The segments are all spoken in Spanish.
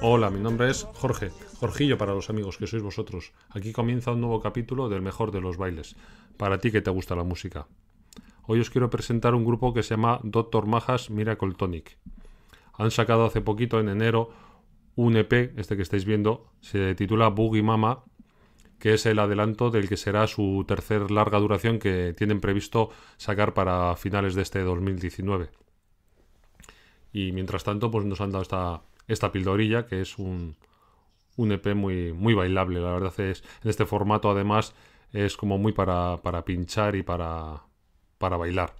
Hola, mi nombre es Jorge, Jorgillo para los amigos que sois vosotros. Aquí comienza un nuevo capítulo del mejor de los bailes, para ti que te gusta la música. Hoy os quiero presentar un grupo que se llama Doctor Majas Miracle Tonic. Han sacado hace poquito, en enero, un EP, este que estáis viendo, se titula Boogie Mama, que es el adelanto del que será su tercer larga duración que tienen previsto sacar para finales de este 2019. Y mientras tanto, pues nos han dado esta esta pildorilla, que es un, un EP muy, muy bailable. La verdad es, en este formato además es como muy para, para pinchar y para, para bailar.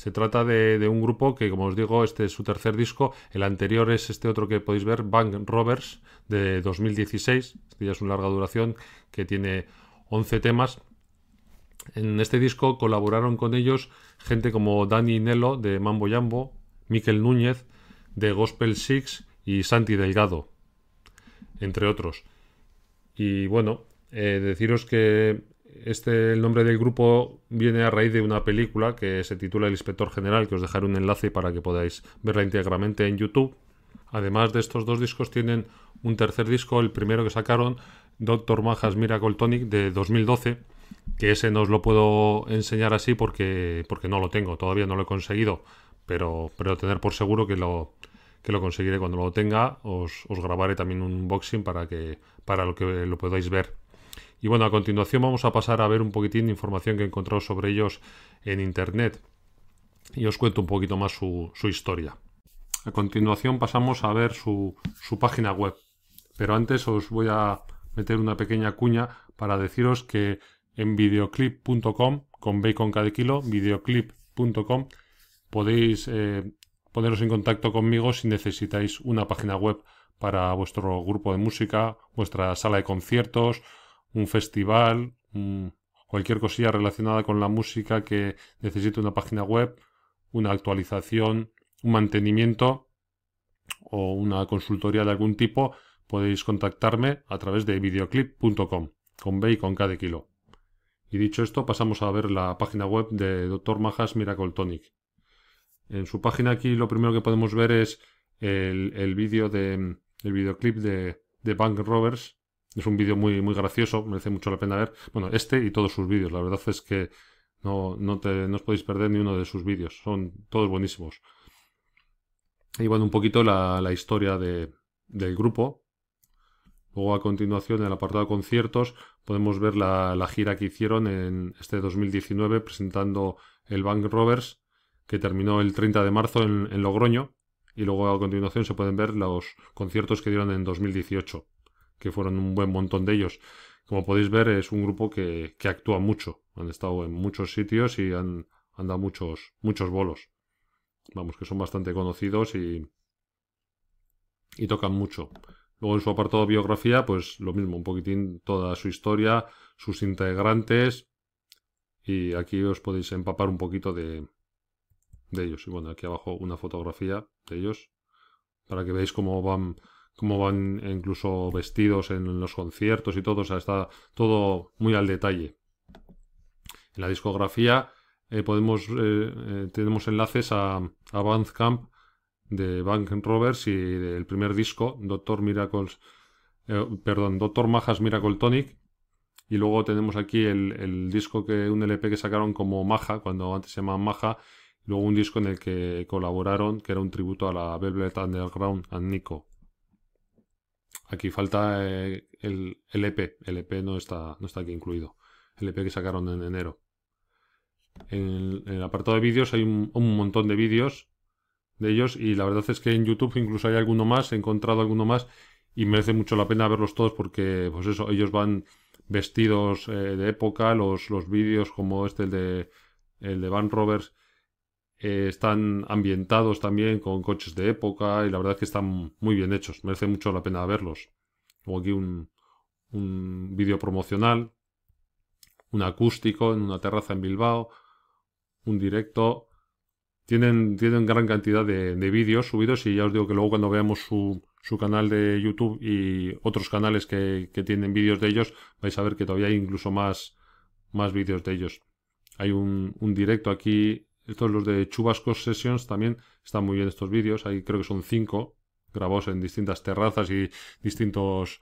Se trata de, un grupo que, como os digo, este es su tercer disco. El anterior es este otro que podéis ver, Bang Rovers, de 2016. Este ya es una larga duración que tiene 11 temas. En este disco colaboraron con ellos gente como Dani Nelo de Mambo Jambo, Miquel Núñez, de Gospel Six y Santi Delgado, entre otros. Y bueno, eh, deciros que este, el nombre del grupo viene a raíz de una película que se titula El Inspector General, que os dejaré un enlace para que podáis verla íntegramente en YouTube. Además de estos dos discos tienen un tercer disco, el primero que sacaron, Doctor Majas Miracle Tonic de 2012, que ese no os lo puedo enseñar así porque, porque no lo tengo, todavía no lo he conseguido, pero, pero tener por seguro que lo, que lo conseguiré cuando lo tenga. Os, grabaré también un unboxing para, que, para lo que lo podáis ver. Y bueno, a continuación vamos a pasar a ver un poquitín de información que he encontrado sobre ellos en internet. Y os cuento un poquito más su, historia. A continuación pasamos a ver su, página web. Pero antes os voy a meter una pequeña cuña para deciros que en videoclip.com, con bacon cada kilo, videoclip.com, podéis eh, poneros en contacto conmigo si necesitáis una página web para vuestro grupo de música, vuestra sala de conciertos, un festival, cualquier cosilla relacionada con la música que necesite una página web, una actualización, un mantenimiento o una consultoría de algún tipo, podéis contactarme a través de videoclip.com con B y con K de kilo. Y dicho esto, pasamos a ver la página web de Dr. Majas Miracle Tonic. En su página aquí lo primero que podemos ver es el, vídeo videoclip de, de Bank Rovers. Es un vídeo muy, muy gracioso, merece mucho la pena ver. Bueno, este y todos sus vídeos. La verdad es que no, no, te, no os podéis perder ni uno de sus vídeos. Son todos buenísimos. Y bueno, un poquito la, historia de, del grupo. Luego a continuación en el apartado de conciertos podemos ver la, la gira que hicieron en este 2019 presentando el Bank Rovers que terminó el 30 de marzo en, Logroño y luego a continuación se pueden ver los conciertos que dieron en 2018, que fueron un buen montón de ellos. Como podéis ver es un grupo que, actúa mucho, han estado en muchos sitios y han, dado muchos, muchos bolos. Vamos, que son bastante conocidos y, y tocan mucho. Luego en su apartado biografía, pues lo mismo, un poquitín toda su historia, sus integrantes y aquí os podéis empapar un poquito de, de ellos. Y bueno, aquí abajo una fotografía de ellos para que veáis cómo van cómo van incluso vestidos en los conciertos y todo, o sea, está todo muy al detalle. En la discografía eh, podemos eh, eh, tenemos enlaces a, a Bandcamp de Bank Rovers y del primer disco, Doctor Miracles, perdón, Doctor Majas Miracle Tonic. Y luego tenemos aquí el, disco que, un LP que sacaron como Maja, cuando antes se llamaba Maja, Luego un disco en el que colaboraron, que era un tributo a la Velvet Underground and Nico. Aquí falta eh, el, EP. El EP no está, no está aquí incluido. El EP que sacaron en enero. En el, apartado de vídeos hay un, montón de vídeos de ellos y la verdad es que en YouTube incluso hay alguno más, he encontrado alguno más y merece mucho la pena verlos todos porque pues eso, ellos van vestidos eh, de época, los, los vídeos como este el de el de Van Rovers eh, están ambientados también con coches de época y la verdad es que están muy bien hechos. Merece mucho la pena verlos. Luego aquí un, un vídeo promocional, un acústico en una terraza en Bilbao, un directo. Tienen, tienen gran cantidad de, vídeos subidos y ya os digo que luego cuando veamos su, su canal de YouTube y otros canales que, que tienen vídeos de ellos, vais a ver que todavía hay incluso más, más vídeos de ellos. Hay un, un directo aquí estos los de Chubascos Sessions también están muy bien estos vídeos. Ahí creo que son cinco grabados en distintas terrazas y distintos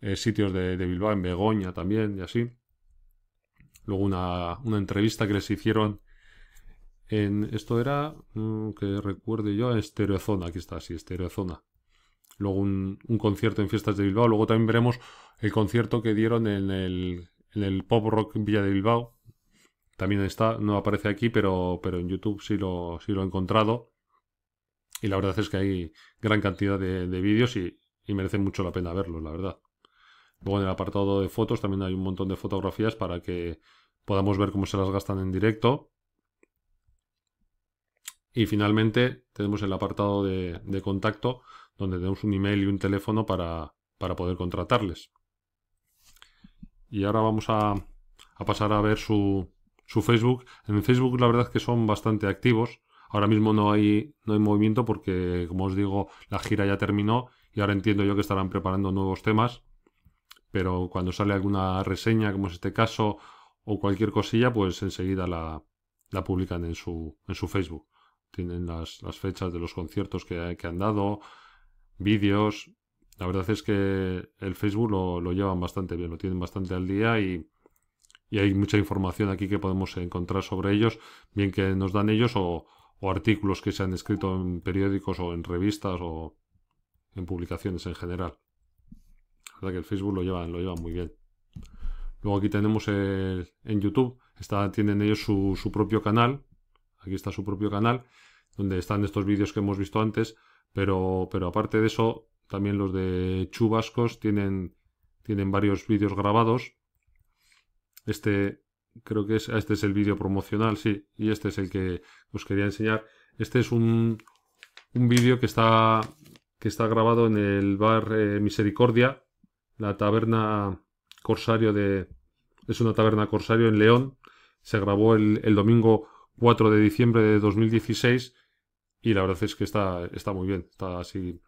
eh, sitios de, Bilbao, en Begoña también y así. Luego una, una entrevista que les hicieron en, esto era, mm, que recuerde yo, Estereozona, aquí está, sí, Estereozona. Luego un, un, concierto en Fiestas de Bilbao. Luego también veremos el concierto que dieron en el, en el Pop Rock Villa de Bilbao. También está, no aparece aquí, pero, pero en YouTube sí lo, sí lo he encontrado. Y la verdad es que hay gran cantidad de, vídeos y, y merece mucho la pena verlos, la verdad. Luego en el apartado de fotos también hay un montón de fotografías para que podamos ver cómo se las gastan en directo. Y finalmente tenemos el apartado de, contacto donde tenemos un email y un teléfono para, para poder contratarles. Y ahora vamos a, a pasar a ver su, su, Facebook. En Facebook la verdad es que son bastante activos. Ahora mismo no hay, no hay movimiento porque, como os digo, la gira ya terminó y ahora entiendo yo que estarán preparando nuevos temas pero cuando sale alguna reseña, como es este caso, o cualquier cosilla, pues enseguida la, la publican en su, en su Facebook. Tienen las, las fechas de los conciertos que, que, han dado, vídeos. La verdad es que el Facebook lo, lo, llevan bastante bien, lo tienen bastante al día y, y, hay mucha información aquí que podemos encontrar sobre ellos, bien que nos dan ellos o, artículos que se han escrito en periódicos o en revistas o en publicaciones en general que el Facebook lo llevan, lo llevan muy bien. Luego aquí tenemos en YouTube, está, tienen ellos su, su, propio canal. Aquí está su propio canal, donde están estos vídeos que hemos visto antes. Pero, pero aparte de eso, también los de Chubascos tienen, tienen varios vídeos grabados. Este creo que es, este es el vídeo promocional, sí, y este es el que os quería enseñar. Este es un, un vídeo que está, que está grabado en el bar eh, Misericordia, la taberna Corsario de... Es una taberna Corsario en León. Se grabó el, domingo 4 de diciembre de 2016 y la verdad es que está, está muy bien. Está así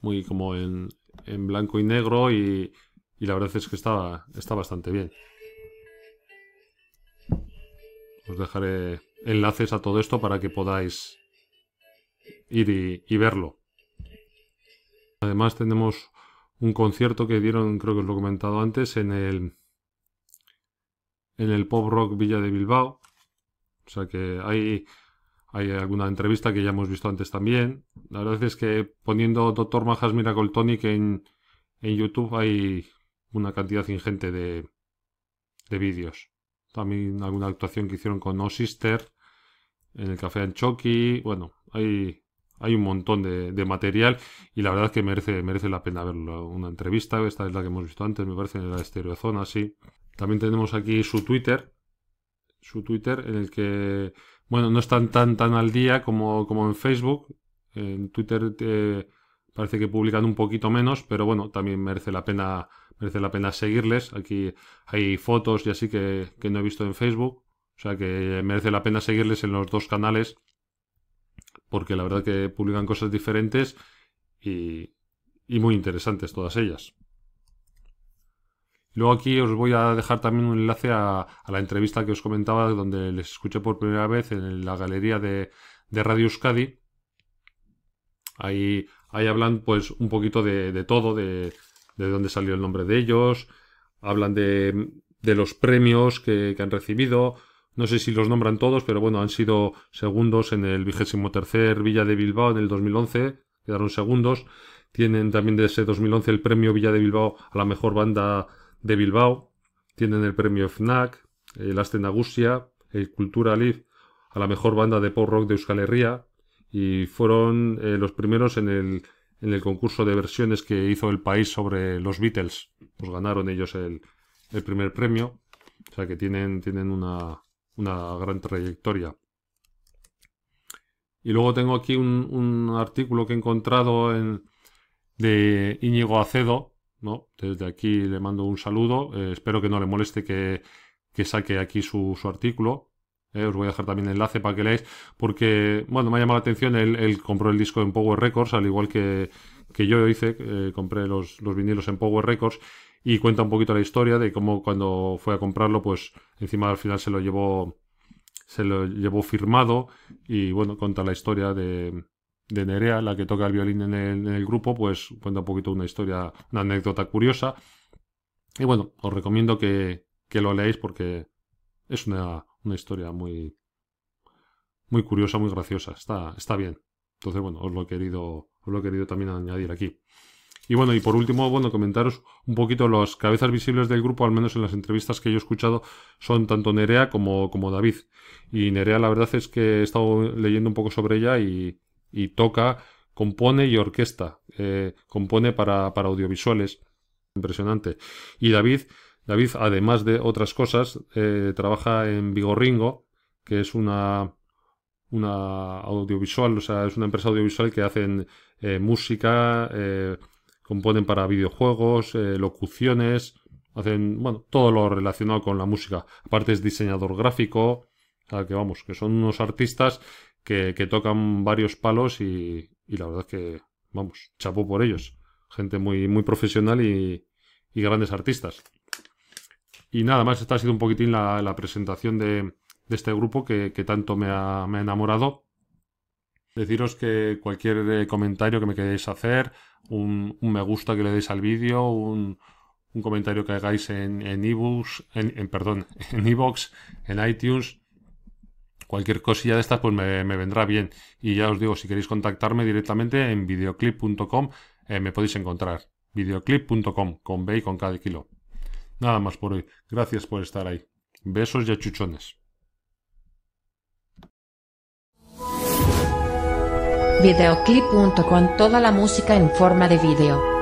muy como en, en blanco y negro y, y, la verdad es que está, está bastante bien. Os dejaré enlaces a todo esto para que podáis ir y, verlo. Además tenemos un concierto que dieron, creo que os lo he comentado antes, en el, en el Pop Rock Villa de Bilbao. O sea que hay, hay alguna entrevista que ya hemos visto antes también. La verdad es que poniendo Dr. Majas Miracle Tonic en, en YouTube hay una cantidad ingente de, de vídeos. También alguna actuación que hicieron con No Sister en el Café Anchoqui. Bueno, hay, hay un montón de, material y la verdad es que merece, merece la pena verlo. Una entrevista, esta es la que hemos visto antes, me parece, en la Estereozona, sí. También tenemos aquí su Twitter, su Twitter en el que, bueno, no están tan, tan al día como, como en Facebook. En Twitter eh, parece que publican un poquito menos, pero bueno, también merece la pena, merece la pena seguirles. Aquí hay fotos y así que, que no he visto en Facebook. O sea que merece la pena seguirles en los dos canales porque la verdad que publican cosas diferentes y, muy interesantes todas ellas. Luego aquí os voy a dejar también un enlace a, la entrevista que os comentaba, donde les escuché por primera vez en la galería de, Radio Euskadi. Ahí, ahí hablan pues un poquito de, todo, de, de, dónde salió el nombre de ellos, hablan de, los premios que, han recibido, no sé si los nombran todos, pero bueno, han sido segundos en el vigésimo tercer Villa de Bilbao en el 2011, quedaron segundos. Tienen también de ese 2011 el premio Villa de Bilbao a la mejor banda de Bilbao. Tienen el premio FNAC, el Astenagusia, el Cultura Live a la mejor banda de pop rock de Euskal Herria. Y fueron eh, los primeros en el, en el concurso de versiones que hizo el país sobre los Beatles. Pues ganaron ellos el, primer premio. O sea que tienen, tienen una, una gran trayectoria. Y luego tengo aquí un, artículo que he encontrado en, de Íñigo Acedo, ¿no? Desde aquí le mando un saludo. Eh, espero que no le moleste que, saque aquí su, artículo. Eh, os voy a dejar también el enlace para que leáis, porque, bueno, me ha llamado la atención, él, compró el disco en Power Records, al igual que, que yo hice, eh, compré los, los vinilos en Power Records, y cuenta un poquito la historia de cómo cuando fue a comprarlo, pues encima al final se lo llevó se lo llevó firmado y bueno, cuenta la historia de, de Nerea, la que toca el violín en el, grupo, pues cuenta un poquito una historia, una anécdota curiosa. Y bueno, os recomiendo que, que lo leáis porque es una, una, historia muy, muy curiosa, muy graciosa. Está, está bien. Entonces, bueno, os lo he querido, os lo he querido también añadir aquí. Y bueno, y por último, bueno, comentaros un poquito las cabezas visibles del grupo, al menos en las entrevistas que yo he escuchado, son tanto Nerea como, como David. Y Nerea, la verdad es que he estado leyendo un poco sobre ella y, toca, compone y orquesta. Eh, compone para, para audiovisuales. Impresionante. Y David, David, además de otras cosas, eh, trabaja en Vigorringo, que es una, una audiovisual, o sea, es una empresa audiovisual que hacen eh, música, componen para videojuegos, eh, locuciones, hacen, bueno, todo lo relacionado con la música. Aparte es diseñador gráfico, que vamos, que son unos artistas que, tocan varios palos y, la verdad que, vamos, chapó por ellos. Gente muy, muy profesional y, grandes artistas. Y nada más, esta ha sido un poquitín la, presentación de, este grupo que, tanto me ha, me ha enamorado. Deciros que cualquier eh, comentario que me queréis hacer, un, me gusta que le deis al vídeo, un, comentario que hagáis en ebooks, en, en, perdón, en iBox, en iTunes, cualquier cosilla de estas, pues me, vendrá bien. Y ya os digo, si queréis contactarme directamente en videoclip.com, eh, me podéis encontrar. videoclip.com, con B y con cada kilo. Nada más por hoy. Gracias por estar ahí. Besos y achuchones. Videoclip.com toda la música en forma de video.